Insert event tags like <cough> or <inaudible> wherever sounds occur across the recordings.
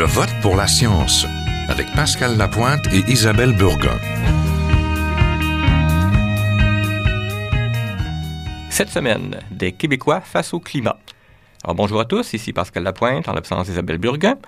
Je vote pour la science avec Pascal Lapointe et Isabelle Burgon. Cette semaine, des Québécois face au climat. Alors bonjour à tous, ici Pascal Lapointe en l'absence d'Isabelle Burgon.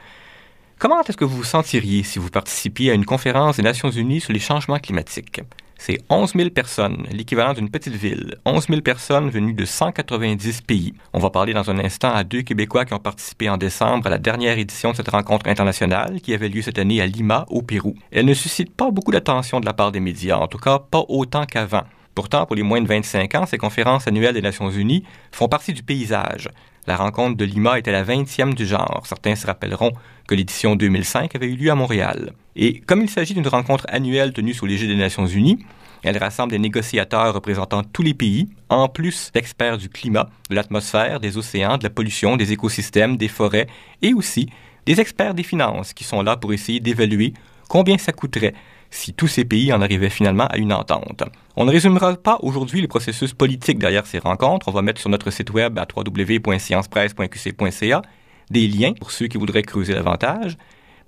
Comment est-ce que vous vous sentiriez si vous participiez à une conférence des Nations Unies sur les changements climatiques? C'est 11 000 personnes, l'équivalent d'une petite ville. 11 000 personnes venues de 190 pays. On va parler dans un instant à deux Québécois qui ont participé en décembre à la dernière édition de cette rencontre internationale qui avait lieu cette année à Lima, au Pérou. Elle ne suscite pas beaucoup d'attention de la part des médias, en tout cas pas autant qu'avant. Pourtant, pour les moins de 25 ans, ces conférences annuelles des Nations Unies font partie du paysage. La rencontre de Lima était la 20e du genre. Certains se rappelleront que l'édition 2005 avait eu lieu à Montréal. Et comme il s'agit d'une rencontre annuelle tenue sous l'égide des Nations Unies, elle rassemble des négociateurs représentant tous les pays, en plus d'experts du climat, de l'atmosphère, des océans, de la pollution, des écosystèmes, des forêts, et aussi des experts des finances qui sont là pour essayer d'évaluer combien ça coûterait si tous ces pays en arrivaient finalement à une entente. On ne résumera pas aujourd'hui le processus politique derrière ces rencontres. On va mettre sur notre site web à www.sciencepresse.qc.ca des liens pour ceux qui voudraient creuser davantage.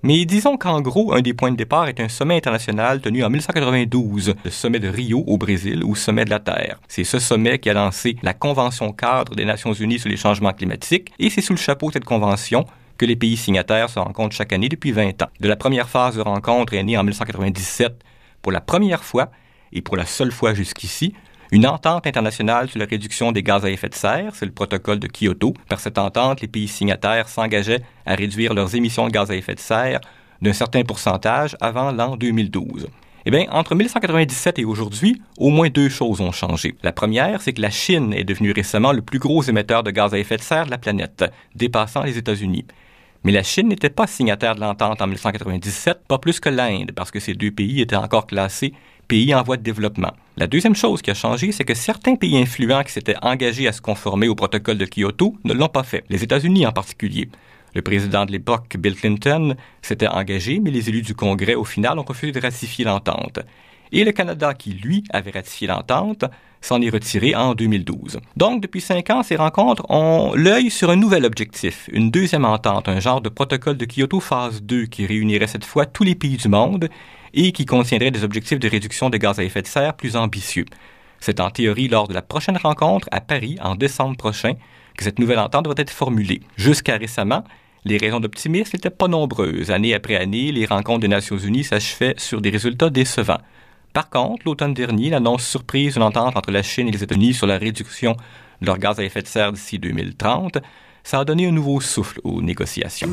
Mais disons qu'en gros, un des points de départ est un sommet international tenu en 1992, le sommet de Rio au Brésil ou sommet de la Terre. C'est ce sommet qui a lancé la Convention cadre des Nations Unies sur les changements climatiques et c'est sous le chapeau de cette convention que les pays signataires se rencontrent chaque année depuis 20 ans. De la première phase de rencontre est née en 1997 pour la première fois et pour la seule fois jusqu'ici une entente internationale sur la réduction des gaz à effet de serre, c'est le protocole de Kyoto. Par cette entente, les pays signataires s'engageaient à réduire leurs émissions de gaz à effet de serre d'un certain pourcentage avant l'an 2012. Eh bien, entre 1997 et aujourd'hui, au moins deux choses ont changé. La première, c'est que la Chine est devenue récemment le plus gros émetteur de gaz à effet de serre de la planète, dépassant les États-Unis. Mais la Chine n'était pas signataire de l'entente en 1997, pas plus que l'Inde, parce que ces deux pays étaient encore classés pays en voie de développement. La deuxième chose qui a changé, c'est que certains pays influents qui s'étaient engagés à se conformer au protocole de Kyoto ne l'ont pas fait, les États-Unis en particulier. Le président de l'époque, Bill Clinton, s'était engagé, mais les élus du Congrès, au final, ont refusé de ratifier l'entente. Et le Canada, qui, lui, avait ratifié l'entente, s'en est retiré en 2012. Donc, depuis cinq ans, ces rencontres ont l'œil sur un nouvel objectif, une deuxième entente, un genre de protocole de Kyoto phase 2 qui réunirait cette fois tous les pays du monde et qui contiendrait des objectifs de réduction des gaz à effet de serre plus ambitieux. C'est en théorie lors de la prochaine rencontre à Paris en décembre prochain que cette nouvelle entente devrait être formulée. Jusqu'à récemment, les raisons d'optimisme n'étaient pas nombreuses. Année après année, les rencontres des Nations Unies s'achevaient sur des résultats décevants. Par contre, l'automne dernier, l'annonce surprise d'une entente entre la Chine et les États-Unis sur la réduction de leurs gaz à effet de serre d'ici 2030, ça a donné un nouveau souffle aux négociations.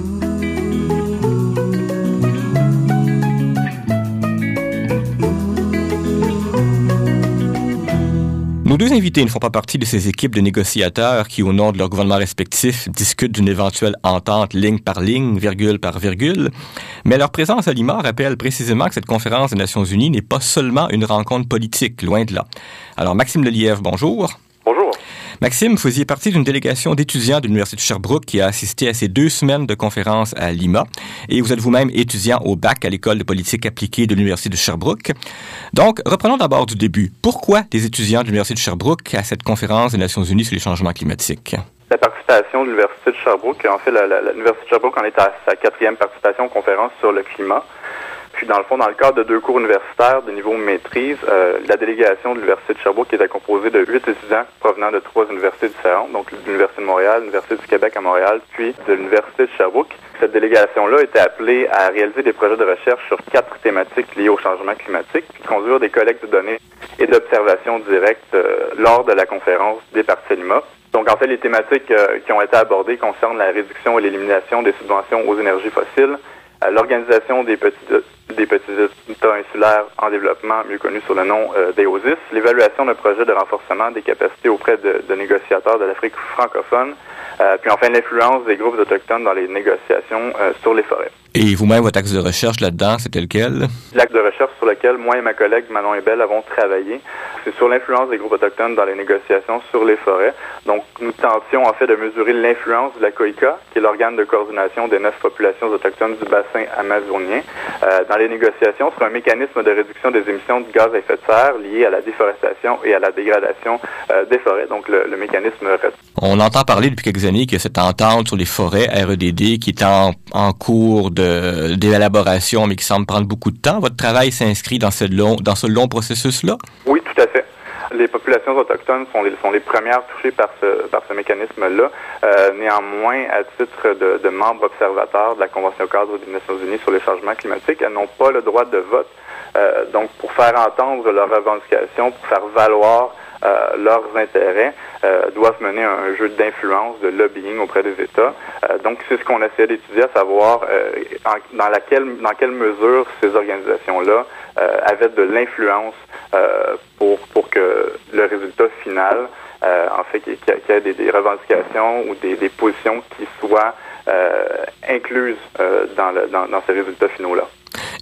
Nos deux invités ne font pas partie de ces équipes de négociateurs qui, au nom de leurs gouvernements respectifs, discutent d'une éventuelle entente ligne par ligne, virgule par virgule. Mais leur présence à Lima rappelle précisément que cette conférence des Nations Unies n'est pas seulement une rencontre politique, loin de là. Alors, Maxime Lelièvre, bonjour. Maxime, faisiez partie d'une délégation d'étudiants de l'Université de Sherbrooke qui a assisté à ces deux semaines de conférence à Lima. Et vous êtes vous-même étudiant au bac à l'École de politique appliquée de l'Université de Sherbrooke. Donc, reprenons d'abord du début. Pourquoi des étudiants de l'Université de Sherbrooke à cette conférence des Nations Unies sur les changements climatiques? La participation de l'Université de Sherbrooke, en fait, l'Université de Sherbrooke en est à sa quatrième participation aux conférence sur le climat. Puis, dans le fond, dans le cadre de deux cours universitaires de niveau maîtrise, euh, la délégation de l'Université de Sherbrooke était composée de huit étudiants provenant de trois universités différentes, donc l'Université de Montréal, l'Université du Québec à Montréal, puis de l'Université de Sherbrooke. Cette délégation-là était appelée à réaliser des projets de recherche sur quatre thématiques liées au changement climatique, puis conduire des collectes de données et d'observations directes euh, lors de la conférence des parties Lima. Donc, en fait, les thématiques euh, qui ont été abordées concernent la réduction et l'élimination des subventions aux énergies fossiles, l'organisation des petits des États insulaires en développement, mieux connus sous le nom euh, d'EOSIS, l'évaluation d'un projet de renforcement des capacités auprès de, négociateurs de l'Afrique francophone, euh, puis enfin l'influence des groupes autochtones dans les négociations euh, sur les forêts. Et vous-même, votre axe de recherche là-dedans, c'était lequel? L'axe de recherche sur lequel moi et ma collègue Manon Ebel avons travaillé, c'est sur l'influence des groupes autochtones dans les négociations sur les forêts. Donc, nous tentions en fait de mesurer l'influence de la COICA, qui est l'organe de coordination des neuf populations autochtones du bassin amazonien, euh, dans les négociations sur un mécanisme de réduction des émissions de gaz à effet de serre liées à la déforestation et à la dégradation des forêts. Donc, le, le mécanisme RED. On entend parler depuis quelques années que cette entente sur les forêts REDD qui est en, en cours d'élaboration, mais qui semble prendre beaucoup de temps. Votre travail s'inscrit dans ce long dans ce long processus-là? Oui, tout à fait. Les populations autochtones sont les, sont les premières touchées par ce, par ce mécanisme-là. Euh, néanmoins, à titre de, de membres observateurs de la Convention cadre des Nations Unies sur les changements climatiques, elles n'ont pas le droit de vote. Euh, donc, pour faire entendre leurs revendications, pour faire valoir euh, leurs intérêts euh, doivent mener un, jeu d'influence, de lobbying auprès des États. Euh, donc, c'est ce qu'on essaie d'étudier, à savoir en, dans laquelle dans quelle mesure ces organisations-là avaient de l'influence pour pour que le résultat final, en fait, qu'il y ait des, des, revendications ou des, des positions qui soient incluses dans, le, dans, dans ces résultats finaux-là.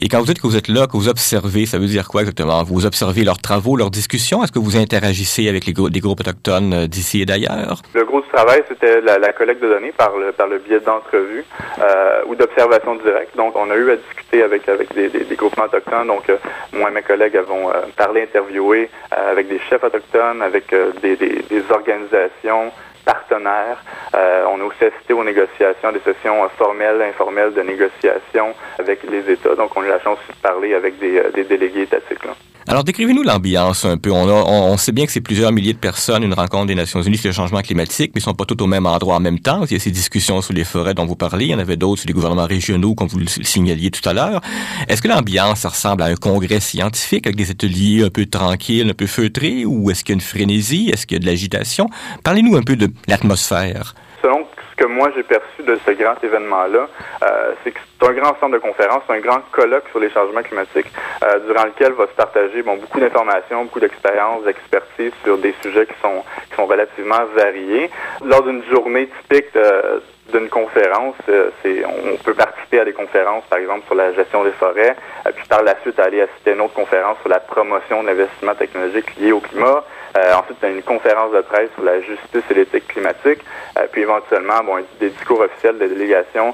Et quand vous dites que vous êtes là, que vous observez, ça veut dire quoi exactement? Vous observez leurs travaux, leurs discussions? Est-ce que vous interagissez avec les groupes autochtones euh, d'ici et d'ailleurs? Le gros du travail, c'était la, collecte de données par le, biais d'entrevues euh, ou d'observations directes. Donc, on a eu à discuter avec, des, groupements autochtones. Donc, euh, moi et mes collègues avons parlé, interviewé avec des chefs autochtones, avec des organisations, partenaires. Euh, on a aussi assisté aux négociations, des sessions euh, formelles, informelles de négociation avec les États. Donc, on a eu la chance de parler avec des, euh, délégués étatiques. Alors, décrivez-nous l'ambiance un peu. On, a, on, sait bien que c'est plusieurs milliers de personnes, une rencontre des Nations Unies sur le changement climatique, mais ils sont pas tous au même endroit en même temps. Il y a ces discussions sur les forêts dont vous parlez. Il y en avait d'autres sur les gouvernements régionaux, comme vous le signaliez tout à l'heure. Est-ce que l'ambiance ressemble à un congrès scientifique avec des ateliers un peu tranquilles, un peu feutrés, ou est-ce qu'il y a une frénésie? Est-ce qu'il y a de l'agitation? Parlez-nous un peu de l'atmosphère. Que moi j'ai perçu de ce grand événement-là, euh, c'est que c'est un grand centre de conférence, un grand colloque sur les changements climatiques, euh, durant lequel va se partager bon, beaucoup d'informations, beaucoup d'expériences, d'expertise sur des sujets qui sont, qui sont relativement variés. Lors d'une journée typique de, d'une conférence, euh, on peut participer à des conférences, par exemple sur la gestion des forêts, euh, puis par la suite aller assister à une autre conférence sur la promotion de l'investissement technologique lié au climat. Euh, ensuite, une conférence de presse sur la justice et l'éthique climatique, puis éventuellement, bon, des discours officiels de délégation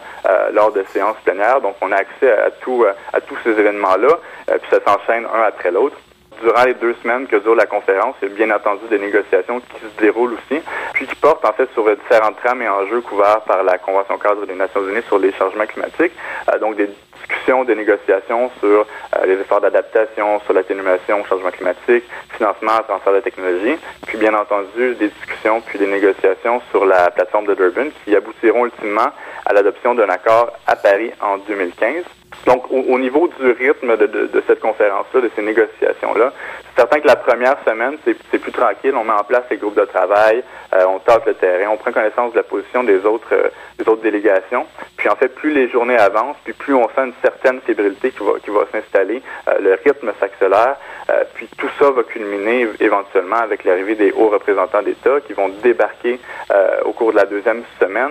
lors de séances plénières. Donc, on a accès à, tout, à tous ces événements-là, puis ça s'enchaîne un après l'autre durant les deux semaines que dure la conférence, il y a bien entendu des négociations qui se déroulent aussi, puis qui portent en fait sur différentes trames et enjeux couverts par la Convention cadre des Nations Unies sur les changements climatiques. Euh, donc des discussions, des négociations sur euh, les efforts d'adaptation, sur l'atténuation au changement climatique, financement, transfert de technologie, puis bien entendu des discussions puis des négociations sur la plateforme de Durban qui aboutiront ultimement à l'adoption d'un accord à Paris en 2015. Donc, au, au, niveau du rythme de, de, de cette conférence-là, de ces négociations-là, certain que la première semaine, c'est plus tranquille. On met en place les groupes de travail, euh, on tâte le terrain, on prend connaissance de la position des autres, euh, des autres délégations. Puis en fait, plus les journées avancent, puis plus on sent une certaine fébrilité qui va, qui va s'installer, euh, le rythme s'accélère, puis tout ça va culminer éventuellement avec l'arrivée des hauts représentants d'État qui vont débarquer au cours de la deuxième semaine,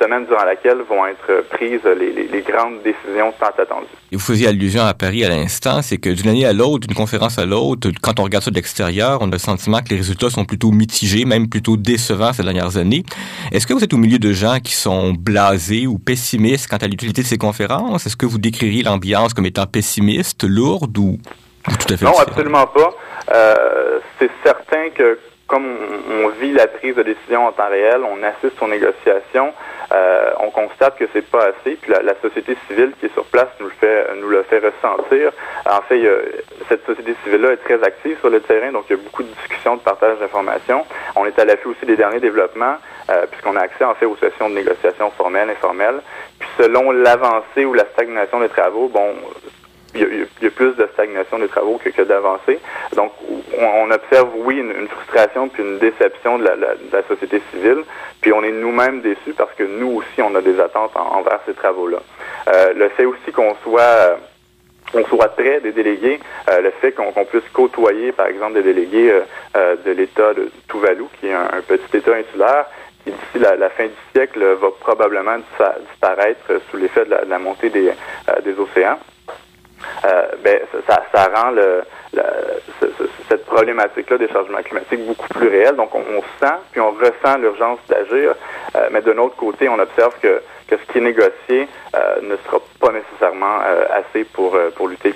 semaine durant laquelle vont être prises les, les, les grandes décisions tant attendues. Et vous faisiez allusion à Paris à l'instant, c'est que d'une année à l'autre, d'une conférence à l'autre, quand on regarde ça de l'extérieur, on a le sentiment que les résultats sont plutôt mitigés, même plutôt décevants ces dernières années. Est-ce que vous êtes au milieu de gens qui sont blasés ou pessimistes quant à l'utilité de ces conférences? Est-ce que vous décririez l'ambiance comme étant pessimiste, lourde ou, ou tout à fait Non, différent? absolument pas. Euh, c'est certain que comme on, on, vit la prise de décision en temps réel, on assiste aux négociations, euh, on constate que c'est pas assez, puis la, société civile qui est sur place nous le fait, nous le fait ressentir. En fait, cette société civile-là est très active sur le terrain, donc il y a beaucoup de discussions, de partage d'informations. On est à l'affût aussi des derniers développements, euh, puisqu'on a accès en fait aux sessions de négociation formelles, informelles. Puis selon l'avancée ou la stagnation des travaux, bon, il y, a, plus de stagnation des travaux que, que. Donc, on, observe, oui, une, frustration puis une déception de la, société civile. Puis on est nous-mêmes déçus parce que nous aussi, on a des attentes en, envers ces travaux-là. Euh, le fait aussi qu'on soit on soit près des délégués, euh, le fait qu'on qu puisse côtoyer, par exemple, des délégués euh, de l'État de Tuvalu, qui est un, petit État insulaire, qui d'ici la, fin du siècle va probablement disparaître sous l'effet de, la, montée des océans. Euh, ben, ça, ça, rend le, le ce, cette problématique-là des changements climatiques beaucoup plus réelle. Donc, on, sent, puis on ressent l'urgence d'agir. Euh, mais d'un autre côté, on observe que, que ce qui est négocié euh, ne sera pas nécessairement assez pour, pour lutter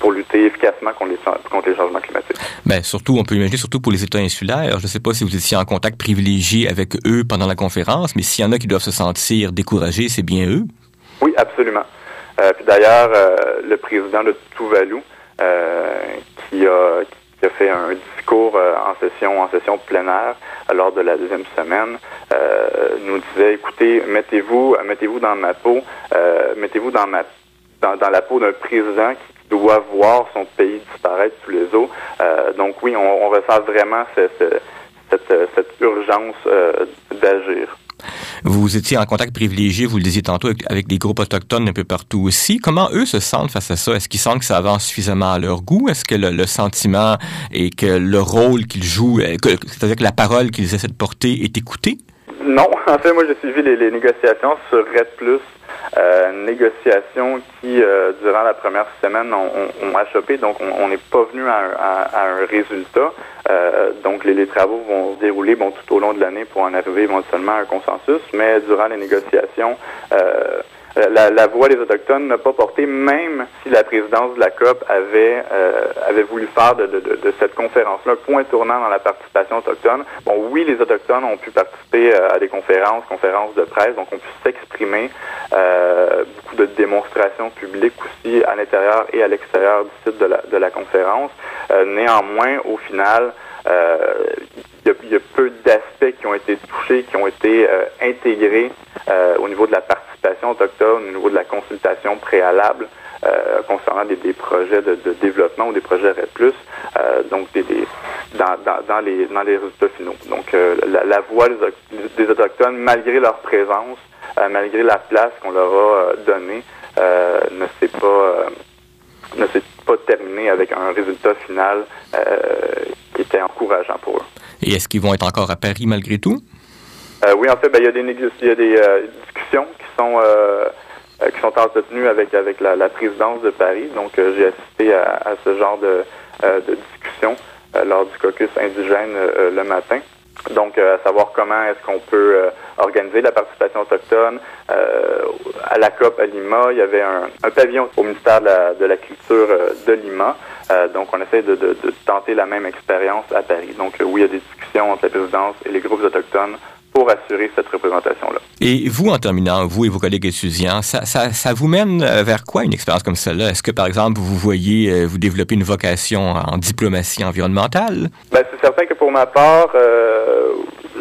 pour lutter efficacement contre les, contre les changements climatiques. Ben, surtout, on peut imaginer, surtout pour les États insulaires. Je ne sais pas si vous étiez en contact privilégié avec eux pendant la conférence, mais s'il y en a qui doivent se sentir découragés, c'est bien eux. Oui, absolument. Euh, puis d'ailleurs, euh, le président de Tuvalu, euh, qui, a, qui a fait un discours en session en session pleinaire lors de la deuxième semaine, nous disait écoutez, mettez-vous mettez-vous dans ma peau, mettez-vous dans ma dans, dans la peau d'un président qui doit voir son pays disparaître sous les eaux. donc oui, on, on ressent vraiment cette, cette, cette urgence d'agir. Vous étiez en contact privilégié, vous le disiez tantôt, avec, des groupes autochtones un peu partout aussi. Comment eux se sentent face à ça? Est-ce qu'ils sentent que ça avance suffisamment à leur goût? Est-ce que le, sentiment et que le rôle qu'ils jouent, euh, c'est-à-dire que la parole qu'ils essaient de porter est écoutée? Non, en fait, moi j'ai suivi les, négociations sur Red euh, négociations qui, euh, durant la première semaine, ont, ont, achoppé, donc on n'est pas venu à, un résultat. Euh, donc les, travaux vont se dérouler bon, tout au long de l'année pour en arriver éventuellement à un consensus, mais durant les négociations, la, voix des Autochtones n'a pas porté, même si la présidence de la COP avait, euh, avait voulu faire de, cette conférence-là un point tournant dans la participation autochtone. Bon, oui, les Autochtones ont pu participer euh, à des conférences, conférences de presse, donc ont pu s'exprimer, euh, beaucoup de démonstrations publiques aussi à l'intérieur et à l'extérieur du site de la, de la conférence. néanmoins, au final, il y, y, a peu d'aspects qui ont été touchés, qui ont été intégrés au niveau de la participation autochtone au niveau de la consultation préalable euh, concernant des, projets de, développement ou des projets RED+, euh, donc des, dans, dans, les, dans les résultats finaux. Donc euh, la, voix des, Autochtones, malgré leur présence, malgré la place qu'on leur a donnée, ne s'est pas ne s'est pas terminé avec un résultat final qui était encourageant pour eux. Et est-ce qu'ils vont être encore à Paris malgré tout? oui, en fait, ben, il y a des, il y a des discussions sont euh, euh, qui sont entretenus avec avec la, présidence de Paris. Donc euh, j'ai assisté à, ce genre de, de discussion lors du caucus indigène le matin. Donc, à savoir comment est-ce qu'on peut organiser la participation autochtone. à la COP à Lima, il y avait un, pavillon au ministère de la, Culture de Lima. donc, on essaie de, de, tenter la même expérience à Paris. Donc, oui, il y a des discussions entre la présidence et les groupes autochtones pour assurer cette représentation-là. Et vous, en terminant, vous et vos collègues étudiants, ça, ça, ça vous mène euh, vers quoi une expérience comme celle-là? Est-ce que, par exemple, vous voyez euh, vous développer une vocation en diplomatie environnementale? Ben, c'est certain que pour ma part, euh,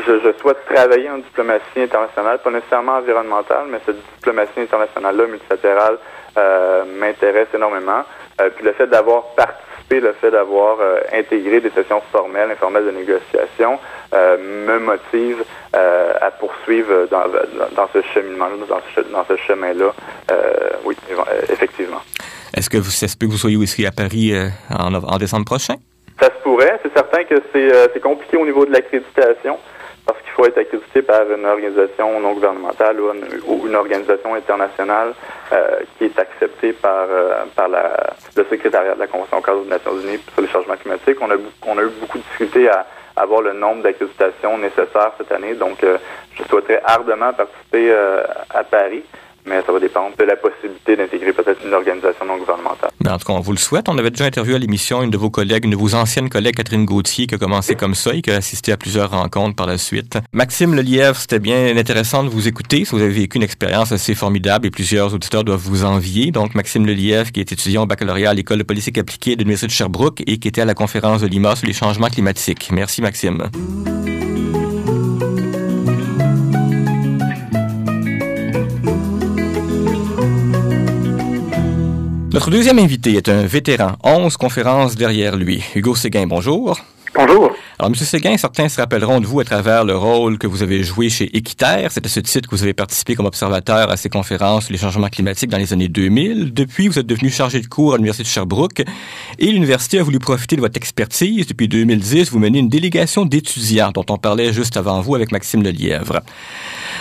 je, je, souhaite travailler en diplomatie internationale, pas nécessairement environnementale, mais cette diplomatie internationale-là, multilatérale, euh, m'intéresse énormément. Euh, puis le fait d'avoir participé, le fait d'avoir intégré des sessions formelles, informelles de négociation, me motive euh, à poursuivre dans, dans, ce cheminement-là, dans ce, dans ce chemin-là. Euh, oui, effectivement. Est-ce que vous, ça se peut que vous soyez aussi à Paris euh, en, en, décembre prochain? Ça se pourrait. C'est certain que c'est compliqué au niveau de l'accréditation parce qu'il faut être accrédité par une organisation non gouvernementale ou une, organisation internationale euh, qui est acceptée par, par la, le secrétariat de la Convention cadre des Nations Unies sur les changements climatiques. On a, on a eu beaucoup de difficultés à avoir le nombre d'accréditations nécessaires cette année. Donc, euh, je souhaiterais ardemment participer euh, à Paris mais ça va dépendre de la possibilité d'intégrer peut-être une organisation non gouvernementale. Ben, en tout cas, on vous le souhaite. On avait déjà interviewé à l'émission une de vos collègues, une de vos anciennes collègues, Catherine Gauthier, qui a commencé comme ça et qui a assisté à plusieurs rencontres par la suite. Maxime Lelièvre, c'était bien intéressant de vous écouter. Vous avez vécu une expérience assez formidable et plusieurs auditeurs doivent vous envier. Donc, Maxime Lelièvre, qui est étudiant au baccalauréat à l'École de politique appliquée de l'Université de Sherbrooke et qui était à la conférence de Lima sur les changements climatiques. Merci, Maxime. Notre deuxième invité est un vétéran, 11 conférences derrière lui. Hugo Séguin, bonjour. Bonjour. Alors, M. Séguin, certains se rappelleront de vous à travers le rôle que vous avez joué chez Équiterre. C'était ce titre que vous avez participé comme observateur à ces conférences sur les changements climatiques dans les années 2000. Depuis, vous êtes devenu chargé de cours à l'Université de Sherbrooke et l'université a voulu profiter de votre expertise. Depuis 2010, vous menez une délégation d'étudiants dont on parlait juste avant vous avec Maxime Lelièvre.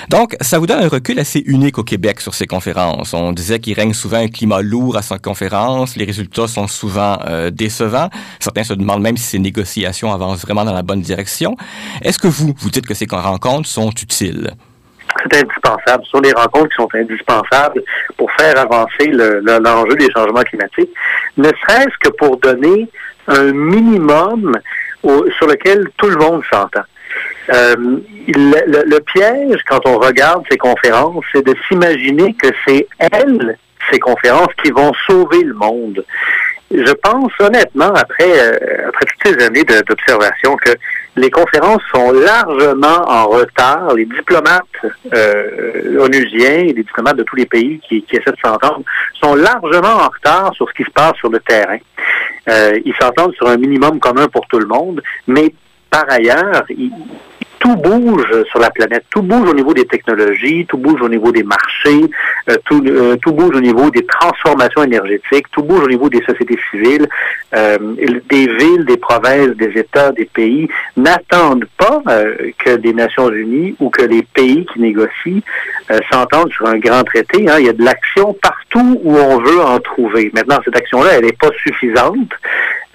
Donc, ça vous donne un recul assez unique au Québec sur ces conférences. On disait qu'il règne souvent un climat lourd à ces conférences, les résultats sont souvent euh, décevants. Certains se demandent même si ces négociations avancent vraiment dans la bonne direction. Est-ce que vous, vous dites que ces rencontres sont utiles? c'est indispensable. Ce sont des rencontres qui sont indispensables pour faire avancer l'enjeu des changements climatiques, ne serait-ce que pour donner un minimum sur lequel tout le monde s'entend. Euh, le, piège, quand on regarde ces conférences, c'est de s'imaginer que c'est elles, ces conférences, qui vont sauver le monde. Je pense honnêtement, après, euh, après toutes ces années d'observation, que les conférences sont largement en retard. Les diplomates euh, onusiens les diplomates de tous les pays qui, qui essaient de s'entendre sont largement en retard sur ce qui se passe sur le terrain. Euh, ils s'entendent sur un minimum commun pour tout le monde, mais par ailleurs, ils, tout bouge sur la planète, tout bouge au niveau des technologies, tout bouge au niveau des marchés, euh, tout, euh, tout bouge au niveau des transformations énergétiques, tout bouge au niveau des sociétés civiles, euh, des villes, des provinces, des États, des pays n'attendent pas que des Nations Unies ou que les pays qui négocient s'entendent sur un grand traité. Hein. Il y a de l'action partout où on veut en trouver. Maintenant, cette action-là, elle n'est pas suffisante.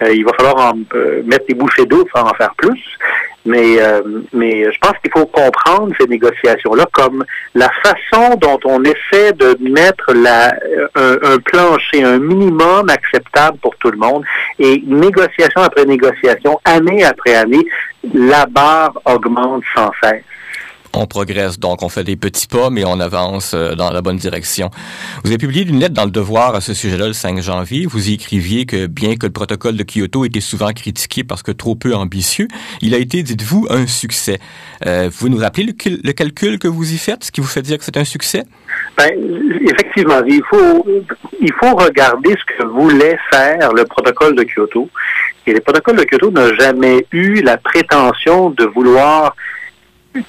il va falloir en, mettre des bouchées d'eau pour en faire plus. Mais, euh, mais je pense qu'il faut comprendre ces négociations-là comme la façon dont on essaie de mettre un, plancher, un minimum acceptable pour tout le monde. Et négociation après négociation, année après année, la barre augmente sans cesse on progresse. Donc, on fait des petits pas, mais on avance euh, dans la bonne direction. Vous avez publié une lettre dans le Devoir à ce sujet-là le 5 janvier. Vous y écriviez que bien que le protocole de Kyoto était souvent critiqué parce que trop peu ambitieux, il a été, dites-vous, un succès. Euh, vous nous rappelez le, calcul que vous y faites, ce qui vous fait dire que c'est un succès? Ben, effectivement, il faut, il faut regarder ce que voulait faire le protocole de Kyoto. Et le protocole de Kyoto n'a jamais eu la prétention de vouloir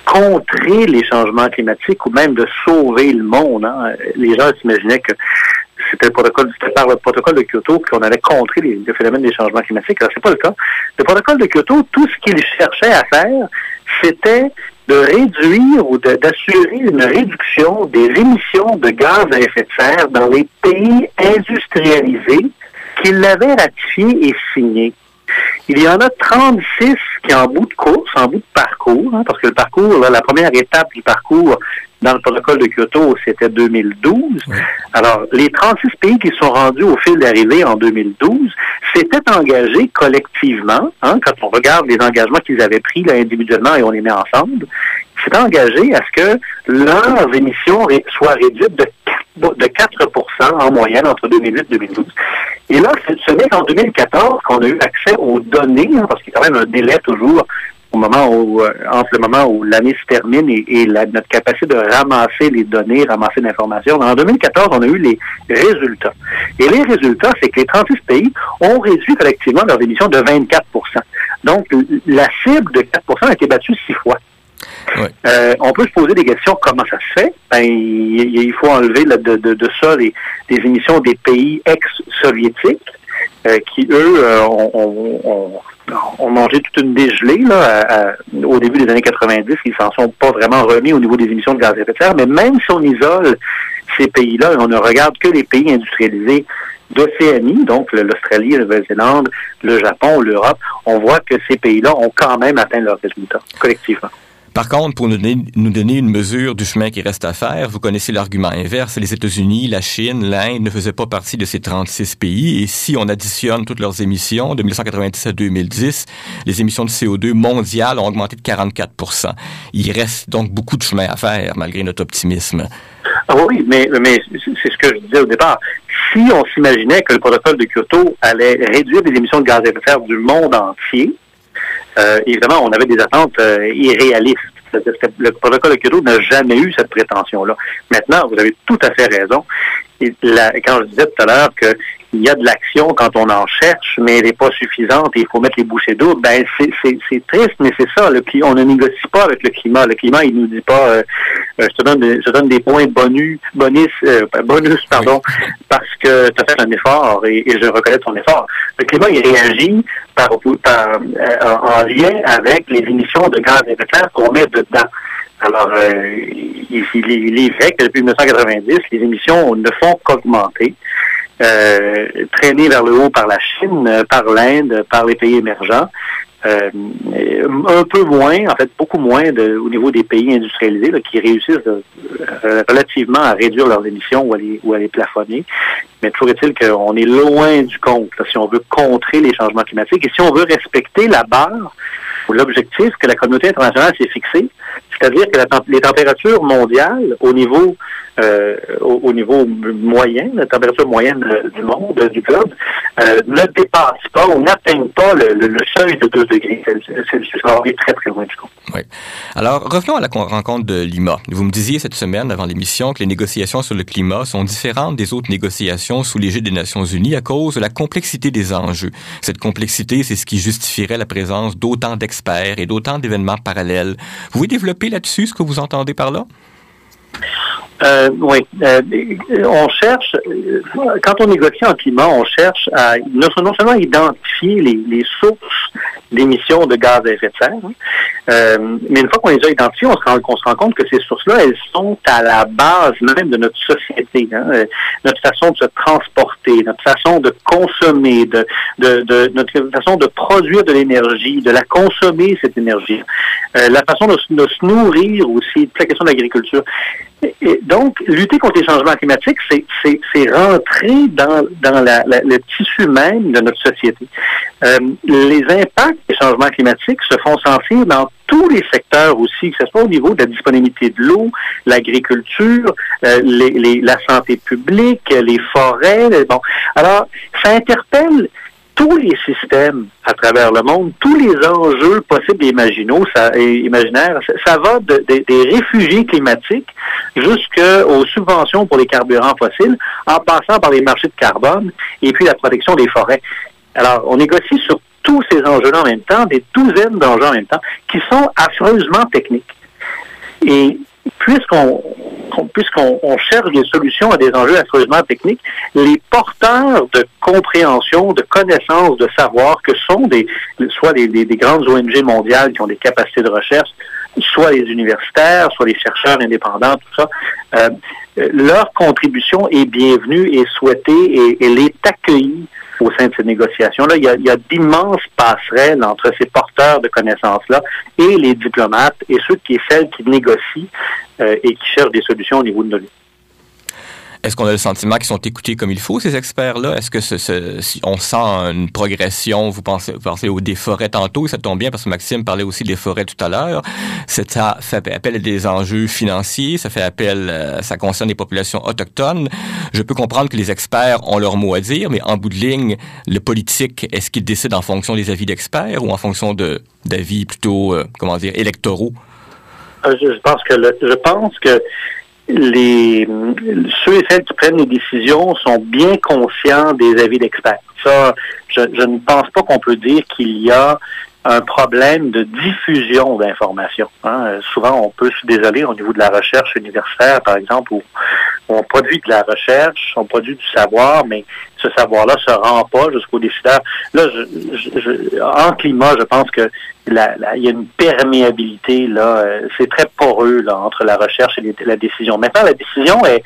contrer les changements climatiques ou même de sauver le monde. Hein? Les gens s'imaginaient que c'était le protocole, par le protocole de Kyoto qu'on allait contrer les, le phénomène des changements climatiques. Alors, c'est pas le cas. Le protocole de Kyoto, tout ce qu'il cherchait à faire, c'était de réduire ou d'assurer une réduction des émissions de gaz à effet de serre dans les pays industrialisés qui l'avaient ratifié et signé. Il y en a 36 qui, en bout de course, en bout de parcours, hein, parce que le parcours, la première étape du parcours dans le protocole de Kyoto, c'était 2012. Alors, les 36 pays qui sont rendus au fil d'arrivée en 2012 s'étaient engagés collectivement, hein, quand on regarde les engagements qu'ils avaient pris là, individuellement et on les met ensemble, s'étaient engagés à ce que leurs émissions soient réduites de de 4 en moyenne entre 2008 et 2012. Et là, ce n'est qu'en 2014 qu'on a eu accès aux données, hein, parce qu'il y a quand même un délai toujours au moment où, euh, entre le moment où l'année se termine et, notre capacité de ramasser les données, ramasser l'information. En 2014, on a eu les résultats. Et les résultats, c'est que les 36 pays ont réduit collectivement leurs émissions de 24% Donc, la cible de 4% a été battue six fois. Euh, on peut se poser des questions comment ça se fait? Ben, il, faut enlever de, ça les, émissions des pays ex-soviétiques euh, qui, eux, euh, ont, mangé toute une dégelée là, au début des années 90. Ils s'en sont pas vraiment remis au niveau des émissions de gaz à effet de serre. Mais même si on isole ces pays-là, on ne regarde que les pays industrialisés d'Océanie, donc l'Australie, la Nouvelle-Zélande, le Japon, l'Europe, on voit que ces pays-là ont quand même atteint leurs résultats collectivement. Par contre, pour nous donner, une mesure du chemin qui reste à faire, vous connaissez l'argument inverse. Les États-Unis, la Chine, l'Inde ne faisaient pas partie de ces 36 pays. Et si on additionne toutes leurs émissions de 1990 à 2010, les émissions de CO2 mondiales ont augmenté de 44% Il reste donc beaucoup de chemin à faire, malgré notre optimisme. Ah oui, mais, mais c'est ce que je disais au départ. Si on s'imaginait que le protocole de Kyoto allait réduire les émissions de gaz à effet de serre du monde entier, euh, évidemment, on avait des attentes euh, irréalistes. Le protocole de Kyoto n'a jamais eu cette prétention-là. Maintenant, vous avez tout à fait raison. Quand je disais tout à l'heure que il y a de l'action quand on en cherche, mais elle n'est pas suffisante et il faut mettre les bouchées d'eau. Ben c'est triste, mais c'est ça. Le, on ne négocie pas avec le climat. Le climat, il nous dit pas euh, euh, je te donne des, je donne des points bonus, bonus, euh, bonus pardon, parce que tu as fait un effort et, je reconnais ton effort. Le climat, il réagit par, par en lien avec les émissions de gaz à effet de serre qu'on met dedans. Alors, il, il, est vrai que depuis 1990, les émissions ne font qu'augmenter, euh, traînées vers le haut par la Chine, par l'Inde, par les pays émergents. Euh, un peu moins, en fait, beaucoup moins au niveau des pays industrialisés là, qui réussissent euh, relativement à réduire leurs émissions ou à les, ou à les plafonner. Mais toujours est-il qu'on est loin du compte si on veut contrer les changements climatiques et si on veut respecter la barre ou l'objectif que la communauté internationale s'est fixé, c'est-à-dire que les températures mondiales au niveau euh, au, niveau moyen, la température moyenne du monde, du globe, euh, ne dépasse pas ou n'atteint pas le, seuil de 2 degrés Celsius. Alors, est très, très loin du compte. Oui. Alors, revenons à la rencontre de Lima. Vous me disiez cette semaine, avant l'émission, que les négociations sur le climat sont différentes des autres négociations sous l'égide des Nations Unies à cause de la complexité des enjeux. Cette complexité, c'est ce qui justifierait la présence d'autant d'experts et d'autant d'événements parallèles. Vous pouvez développer là-dessus ce que vous entendez par là? Euh, oui. Euh, on cherche, euh, quand on négocie en climat, on cherche à non, seulement identifier les, les sources d'émissions de gaz à effet de serre, hein, euh, mais une fois qu'on les a identifiées, on se rend, on se rend compte que ces sources-là, elles sont à la base même de notre société, hein, notre façon de se transporter, notre façon de consommer, de, de, de notre façon de produire de l'énergie, de la consommer, cette énergie, la façon de, de se nourrir aussi, la question de l'agriculture. Donc, lutter contre les changements climatiques, c'est rentrer dans, dans la, le tissu même de notre société. Euh, les impacts des changements climatiques se font sentir dans tous les secteurs aussi, que ce soit au niveau de la disponibilité de l'eau, l'agriculture, euh, les, la santé publique, les forêts. bon, alors, ça interpelle tous les systèmes à travers le monde, tous les enjeux possibles et imaginaux, ça, imaginaires, ça, va des réfugiés climatiques jusqu'aux subventions pour les carburants fossiles, en passant par les marchés de carbone et puis la protection des forêts. Alors, on négocie sur tous ces enjeux-là en même temps, des douzaines d'enjeux en même temps, qui sont affreusement techniques. Et puisqu'on puisqu'on cherche des solutions à des enjeux affreusement techniques, les porteurs de compréhension, de connaissance, de savoir que sont des soit des, des, grandes ONG mondiales qui ont des capacités de recherche, soit les universitaires, soit les chercheurs indépendants, tout ça, euh, leur contribution est bienvenue et souhaitée et elle est accueillie au sein de ces négociations-là. Il y a, d'immenses passerelles entre ces porteurs de connaissances-là et les diplomates et ceux qui et celles qui négocient euh, et qui cherchent des solutions au niveau de. Est-ce qu'on a le sentiment qu'ils sont écoutés comme il faut, ces experts-là? Est-ce que ce, si on sent une progression? Vous pensez, vous pensez aux des forêts tantôt, ça tombe bien parce que Maxime parlait aussi des forêts tout à l'heure. Ça fait appel à des enjeux financiers, ça fait appel, euh, ça concerne les populations autochtones. Je peux comprendre que les experts ont leur mot à dire, mais en bout de ligne, le politique, est-ce qu'il décide en fonction des avis d'experts ou en fonction d'avis plutôt, euh, comment dire, électoraux? Euh, je pense que je pense que les ceux et celles qui prennent les décisions sont bien conscients des avis d'experts. Ça, je, je, ne pense pas qu'on peut dire qu'il y a un problème de diffusion d'informations. Hein. Souvent, on peut se désoler au niveau de la recherche universitaire, par exemple, où on produit de la recherche, on produit du savoir, mais ce savoir-là se rend pas jusqu'aux décideurs. Là, je, en climat, je pense que il y a une perméabilité là, euh, c'est très poreux là entre la recherche et la décision. Maintenant, la décision est,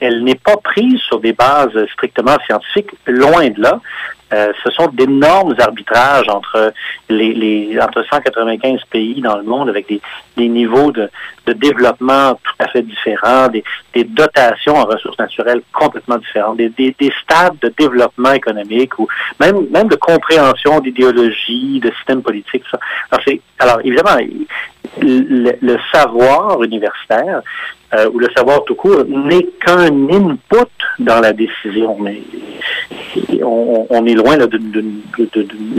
elle n'est pas prise sur des bases strictement scientifiques, loin de là. Euh, ce sont d'énormes arbitrages entre les, entre 195 pays dans le monde avec des, des niveaux de, de, développement tout à fait différents, des, dotations en ressources naturelles complètement différentes, des, des, des stades de développement économique ou même, même de compréhension d'idéologie, de système politique. Ça. Alors, évidemment, le, le, savoir universitaire euh, ou le savoir tout court n'est qu'un input dans la décision. Mais on, on est loin d'une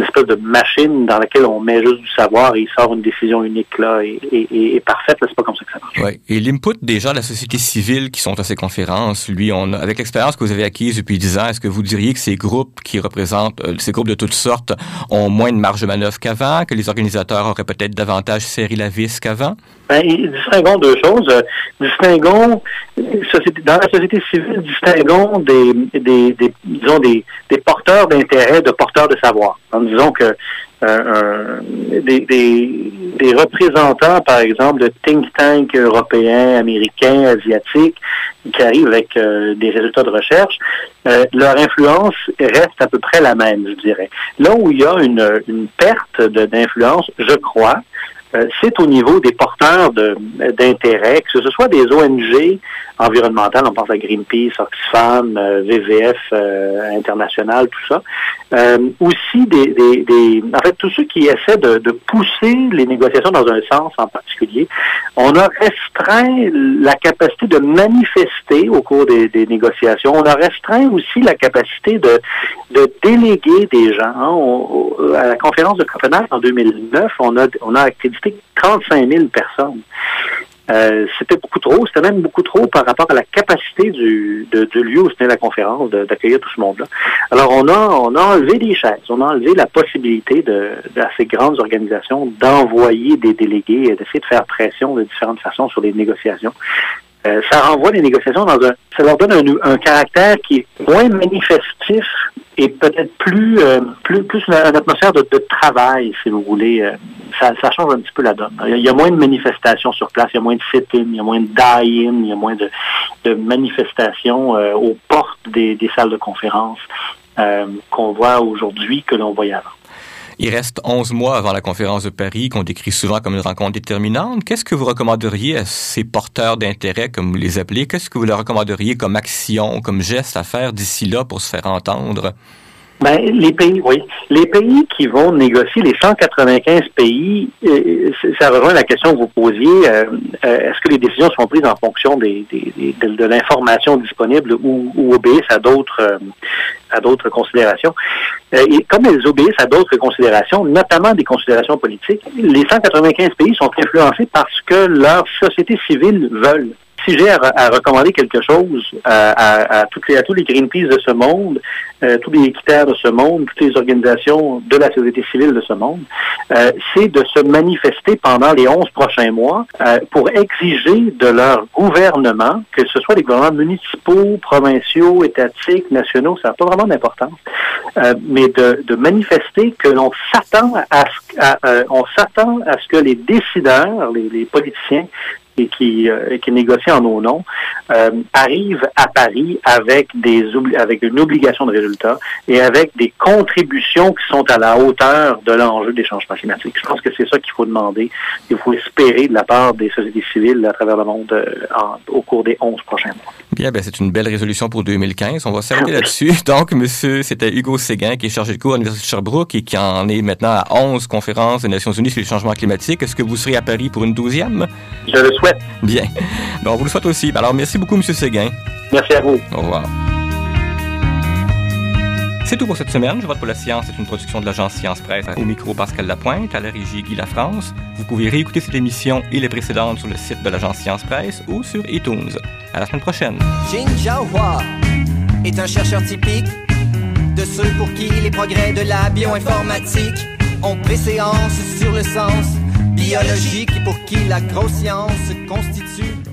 espèce de machine dans laquelle on met juste du savoir et il sort une décision unique là et, et, et parfaite. C'est pas comme ça que ça marche. Ouais. Et l'input des gens de la société civile qui sont à ces conférences, lui, on, avec l'expérience que vous avez acquise depuis dix ans, est-ce que vous diriez que ces groupes qui représentent, euh, ces groupes de toutes sortes, ont moins de marge de manœuvre qu'avant, que les organisateurs auraient peut-être davantage serré la vis qu'avant? Ben, distinguons deux choses. Distinguons, dans la société civile, distinguons des, des, des disons, des, porteurs d'intérêt, de porteurs de savoir. En disant que des, des, des, représentants, par exemple, de think tanks européens, américains, asiatiques, qui arrivent avec des résultats de recherche, leur influence reste à peu près la même, je dirais. Là où il y a une, une perte d'influence, je crois, euh, c'est au niveau des porteurs d'intérêt, que ce soit des ONG environnementales, on pense à Greenpeace, Oxfam, euh, VVF euh, International, tout ça. aussi des, des, des, en fait, tous ceux qui essaient de, de, pousser les négociations dans un sens en particulier. On a restreint la capacité de manifester au cours des, des négociations. On a restreint aussi la capacité de, de déléguer des gens. Hein. à la conférence de Copenhague en 2009, on a, on a accrédité 35 000 personnes. Euh, c'était beaucoup trop, c'était même beaucoup trop par rapport à la capacité du, lieu où c'était la conférence d'accueillir tout ce monde-là. Alors on a on a enlevé des chaises, on a enlevé la possibilité de, ces grandes organisations d'envoyer des délégués et d'essayer de faire pression de différentes façons sur les négociations. Euh, ça renvoie les négociations dans un, ça leur donne un, un caractère qui est moins manifestif et peut-être plus, euh, plus, plus une, atmosphère de, travail, si vous voulez. Euh, ça, ça, change un petit peu la donne. Il y a moins de manifestations sur place, il y a moins de sit-in, il y a moins de die-in, il y a moins de, manifestations aux portes des, des, salles de conférence qu'on voit aujourd'hui que l'on voyait avant. Il reste 11 mois avant la conférence de Paris, qu'on décrit souvent comme une rencontre déterminante. Qu'est-ce que vous recommanderiez à ces porteurs d'intérêt, comme vous les appelez? Qu'est-ce que vous leur recommanderiez comme action, comme geste à faire d'ici là pour se faire entendre? Ben, les pays, oui. Les pays qui vont négocier, les 195 pays, euh, ça rejoint la question que vous posiez. Euh, euh, est-ce que les décisions sont prises en fonction des, de, l'information disponible ou, obéissent à d'autres à d'autres considérations? et comme elles obéissent à d'autres considérations, notamment des considérations politiques, les 195 pays sont influencés parce que leurs sociétés civiles veulent si j'ai à, recommander quelque chose à, tous les Greenpeace de ce monde, euh, tous les équitaires de ce monde, toutes les organisations de la société civile de ce monde, euh, c'est de se manifester pendant les 11 prochains mois euh, pour exiger de leur gouvernement, que ce soit des gouvernements municipaux, provinciaux, étatiques, nationaux, ça n'a pas vraiment d'importance, mais de, manifester que l'on s'attend à, ce que les décideurs, les politiciens, et qui, euh, qui négocie en nos noms, euh, arrive à Paris avec des avec une obligation de résultat et avec des contributions qui sont à la hauteur de l'enjeu des changements climatiques. Je pense que c'est ça qu'il faut demander, il faut espérer de la part des sociétés civiles à travers le monde euh, au cours des 11 prochains mois. Bien, ben, c'est une belle résolution pour 2015. On va s'arrêter là-dessus. <laughs> Donc, monsieur, c'était Hugo Séguin, qui est chargé de cours à l'Université de Sherbrooke et qui en est maintenant à 11 conférences des Nations Unies sur les changements climatiques. Est-ce que vous serez à Paris pour une douzième? Je le souhaite. Bien. Bon, on vous le souhaite aussi. Alors, merci beaucoup, M. Séguin. Merci à vous. Au revoir. C'est tout pour cette semaine. Je vote pour la science. C'est une production de l'agence Science Presse. Au micro, Pascal Lapointe. À la régie, Guy France. Vous pouvez réécouter cette émission et les précédentes sur le site de l'agence Science Presse ou sur iTunes. À la semaine prochaine. Jin est un chercheur typique de ceux pour qui les progrès de la bioinformatique ont préséance sur le sens biologique pour qui la grosse science constitue.